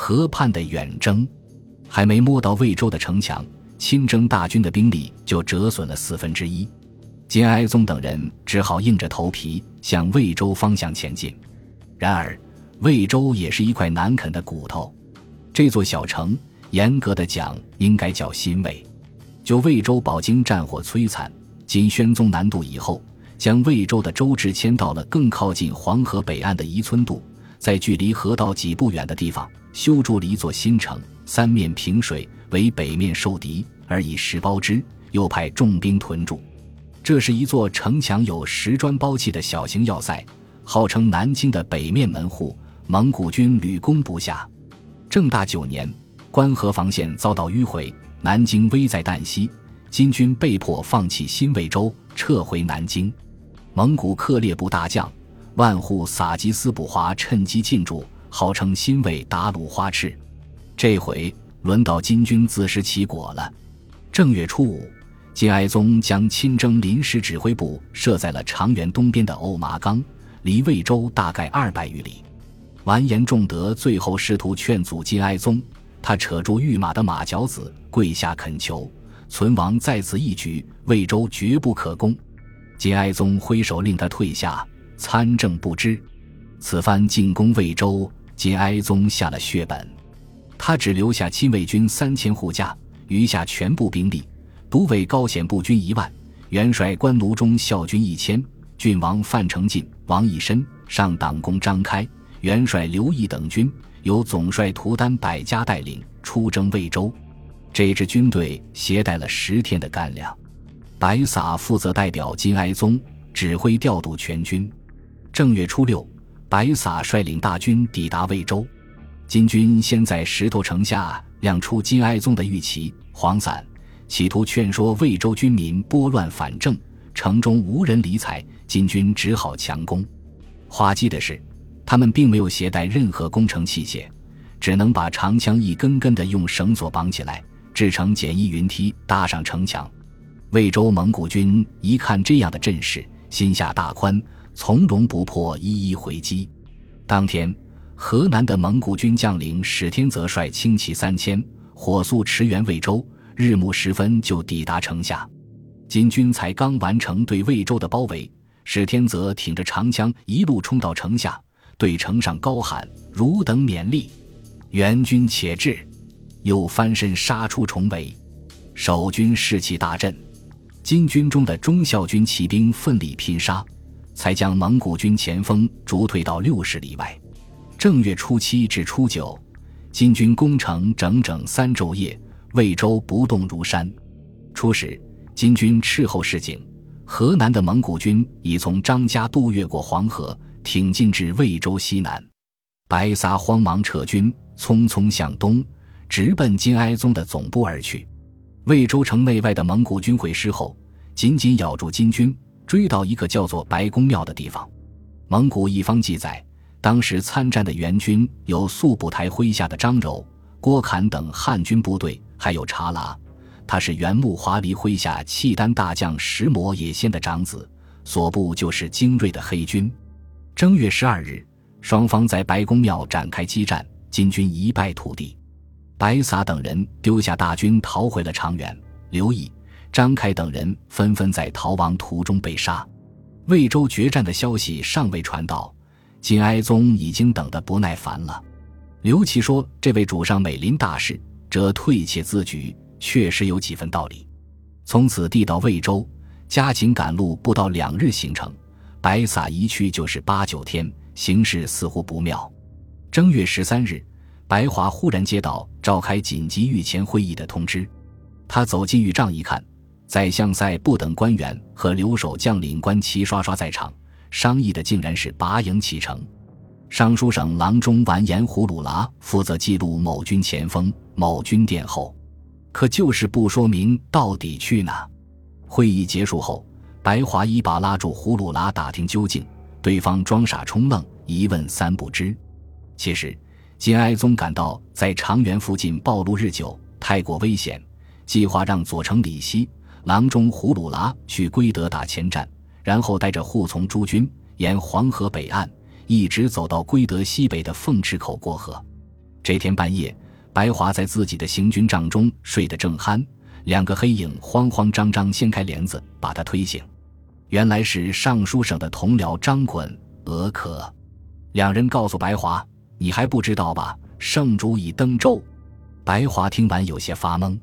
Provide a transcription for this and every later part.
河畔的远征，还没摸到魏州的城墙，亲征大军的兵力就折损了四分之一。金哀宗等人只好硬着头皮向魏州方向前进。然而，魏州也是一块难啃的骨头。这座小城，严格的讲，应该叫新魏。就魏州饱经战火摧残，金宣宗南渡以后。将魏州的州治迁到了更靠近黄河北岸的宜村渡，在距离河道几步远的地方修筑了一座新城，三面平水，为北面受敌，而以石包之，又派重兵屯驻。这是一座城墙有石砖包砌的小型要塞，号称南京的北面门户。蒙古军屡攻不下。正大九年，关河防线遭到迂回，南京危在旦夕，金军被迫放弃新魏州，撤回南京。蒙古克烈部大将万户撒吉斯卜华趁机进驻，号称新卫达鲁花赤。这回轮到金军自食其果了。正月初五，金哀宗将亲征临时指挥部设在了长垣东边的欧麻岗，离魏州大概二百余里。完颜仲德最后试图劝阻金哀宗，他扯住御马的马脚子，跪下恳求：“存亡在此一举，魏州绝不可攻。”金哀宗挥手令他退下，参政不知。此番进攻魏州，金哀宗下了血本，他只留下亲卫军三千护驾，余下全部兵力，独委高显步军一万，元帅关卢中校军一千，郡王范成进、王义深、上党公张开、元帅刘毅等军，由总帅图丹百家带领出征魏州。这支军队携带了十天的干粮。白撒负责代表金哀宗指挥调度全军。正月初六，白撒率领大军抵达魏州。金军先在石头城下亮出金哀宗的玉旗、黄伞，企图劝说魏州军民拨乱反正。城中无人理睬，金军只好强攻。滑稽的是，他们并没有携带任何工程器械，只能把长枪一根根的用绳索绑起来，制成简易云梯，搭上城墙。魏州蒙古军一看这样的阵势，心下大宽，从容不迫，一一回击。当天，河南的蒙古军将领史天泽率轻骑三千，火速驰援魏州，日暮时分就抵达城下。金军才刚完成对魏州的包围，史天泽挺着长枪一路冲到城下，对城上高喊：“汝等勉励，援军且至！”又翻身杀出重围，守军士气大振。金军中的忠孝军骑兵奋力拼杀，才将蒙古军前锋逐退到六十里外。正月初七至初九，金军攻城整整三昼夜，魏州不动如山。初时，金军斥候示警，河南的蒙古军已从张家渡越过黄河，挺进至魏州西南。白撒慌忙撤军，匆匆向东，直奔金哀宗的总部而去。魏州城内外的蒙古军会师后，紧紧咬住金军，追到一个叫做白公庙的地方。蒙古一方记载，当时参战的援军有速不台麾下的张柔、郭侃等汉军部队，还有察拉，他是元穆华黎麾下契丹大将石磨也先的长子，所部就是精锐的黑军。正月十二日，双方在白公庙展开激战，金军一败涂地。白撒等人丢下大军逃回了长垣，刘毅、张开等人纷纷在逃亡途中被杀。魏州决战的消息尚未传到，金哀宗已经等得不耐烦了。刘琦说：“这位主上美临大事，则退且自举，确实有几分道理。”从此地到魏州，加紧赶路，不到两日行程。白撒一去就是八九天，形势似乎不妙。正月十三日。白华忽然接到召开紧急御前会议的通知，他走进御帐一看，宰相赛部等官员和留守将领官齐刷刷在场，商议的竟然是拔营启程。尚书省郎中完颜胡鲁拉负责记录某军前锋、某军殿后，可就是不说明到底去哪。会议结束后，白华一把拉住胡鲁拉打听究竟，对方装傻充愣，一问三不知。其实。金哀宗感到在长垣附近暴露日久，太过危险，计划让左丞李希、郎中胡鲁拉去归德打前站，然后带着护从诸军沿黄河北岸一直走到归德西北的凤池口过河。这天半夜，白华在自己的行军帐中睡得正酣，两个黑影慌慌张张掀开帘子，把他推醒。原来是尚书省的同僚张衮、俄可，两人告诉白华：“你还不知道吧？圣主已登舟。”白华听完有些发懵。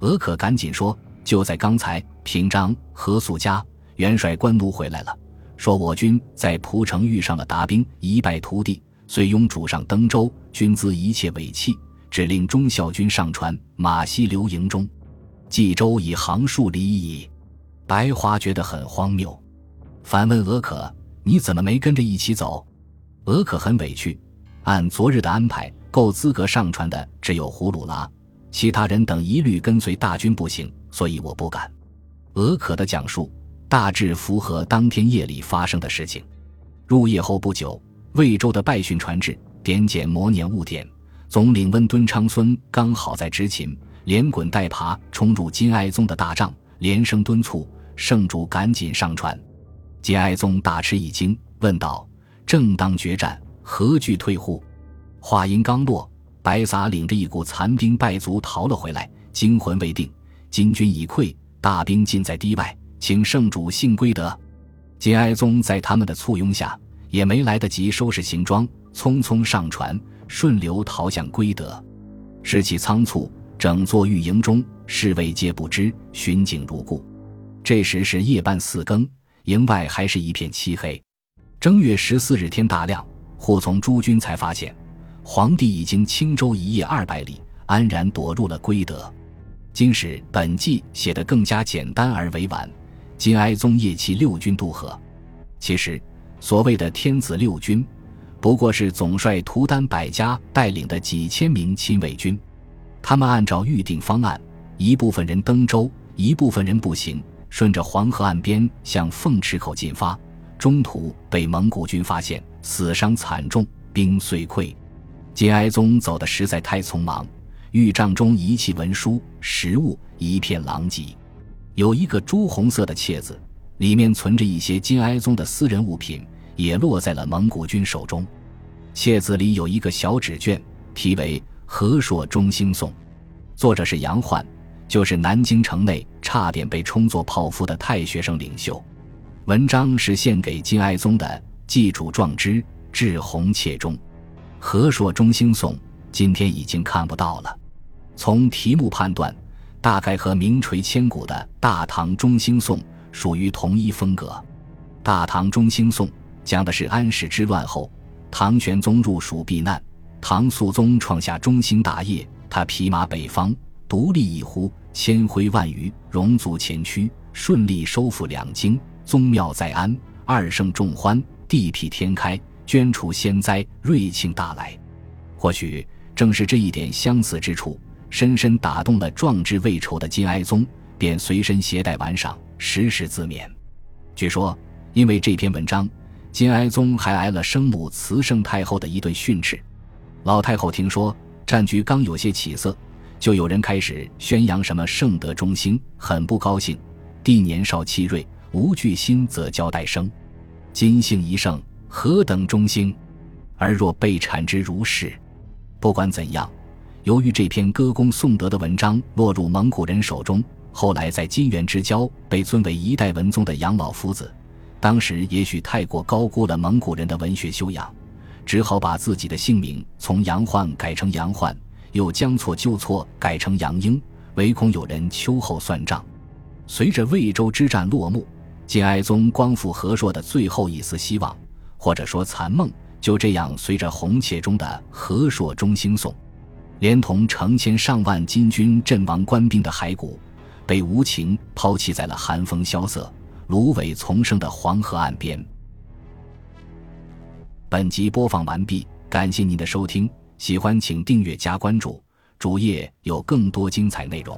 俄可赶紧说：“就在刚才，平章、何素家元帅官奴回来了，说我军在蒲城遇上了达兵，一败涂地。”遂拥主上登舟，军资一切尾弃，只令忠孝军上船，马西留营中。冀州已行数里矣。白华觉得很荒谬，反问俄可：“你怎么没跟着一起走？”俄可很委屈，按昨日的安排，够资格上船的只有胡鲁拉，其他人等一律跟随大军步行，所以我不敢。俄可的讲述大致符合当天夜里发生的事情。入夜后不久。魏州的败讯传至，点检磨年误点，总领温敦昌孙刚好在执勤，连滚带爬冲入金哀宗的大帐，连声敦促圣主赶紧上船。金哀宗大吃一惊，问道：“正当决战，何惧退乎？”话音刚落，白撒领着一股残兵败卒逃了回来，惊魂未定，金军已溃，大兵尽在堤外，请圣主幸归德。金哀宗在他们的簇拥下。也没来得及收拾行装，匆匆上船，顺流逃向归德。时起仓促，整座御营中，侍卫皆不知，巡警如故。这时是夜半四更，营外还是一片漆黑。正月十四日天大亮，护从诸军才发现，皇帝已经轻舟一夜二百里，安然躲入了归德。今史本纪写得更加简单而委婉。金哀宗夜骑六军渡河，其实。所谓的天子六军，不过是总帅图丹百家带领的几千名亲卫军。他们按照预定方案，一部分人登舟，一部分人步行，顺着黄河岸边向凤池口进发。中途被蒙古军发现，死伤惨重，兵遂溃。金哀宗走得实在太匆忙，御帐中遗弃文书、食物，一片狼藉。有一个朱红色的册子。里面存着一些金哀宗的私人物品，也落在了蒙古军手中。册子里有一个小纸卷，题为《和硕中兴颂》，作者是杨焕，就是南京城内差点被冲作泡芙的太学生领袖。文章是献给金哀宗的，祭主壮之，至红切中。《和硕中兴颂》今天已经看不到了。从题目判断，大概和名垂千古的《大唐中兴颂》。属于同一风格，《大唐中兴颂》讲的是安史之乱后，唐玄宗入蜀避难，唐肃宗创下中兴大业，他匹马北方，独立一呼，千挥万余，戎卒前驱，顺利收复两京，宗庙在安，二圣众欢，地辟天开，捐除仙灾，瑞庆大来。或许正是这一点相似之处，深深打动了壮志未酬的金哀宗，便随身携带玩赏。时时自勉。据说，因为这篇文章，金哀宗还挨了生母慈圣太后的一顿训斥。老太后听说战局刚有些起色，就有人开始宣扬什么圣德中兴，很不高兴。帝年少气锐，无惧心，则交代生。金姓一圣，何等中兴？而若被产之如是，不管怎样，由于这篇歌功颂德的文章落入蒙古人手中。后来在金元之交被尊为一代文宗的杨老夫子，当时也许太过高估了蒙古人的文学修养，只好把自己的姓名从杨焕改成杨焕，又将错就错改成杨英，唯恐有人秋后算账。随着魏州之战落幕，金哀宗光复和硕的最后一丝希望，或者说残梦，就这样随着红切中的《和硕中兴颂》，连同成千上万金军阵亡官兵的骸骨。被无情抛弃在了寒风萧瑟、芦苇丛生的黄河岸边。本集播放完毕，感谢您的收听，喜欢请订阅加关注，主页有更多精彩内容。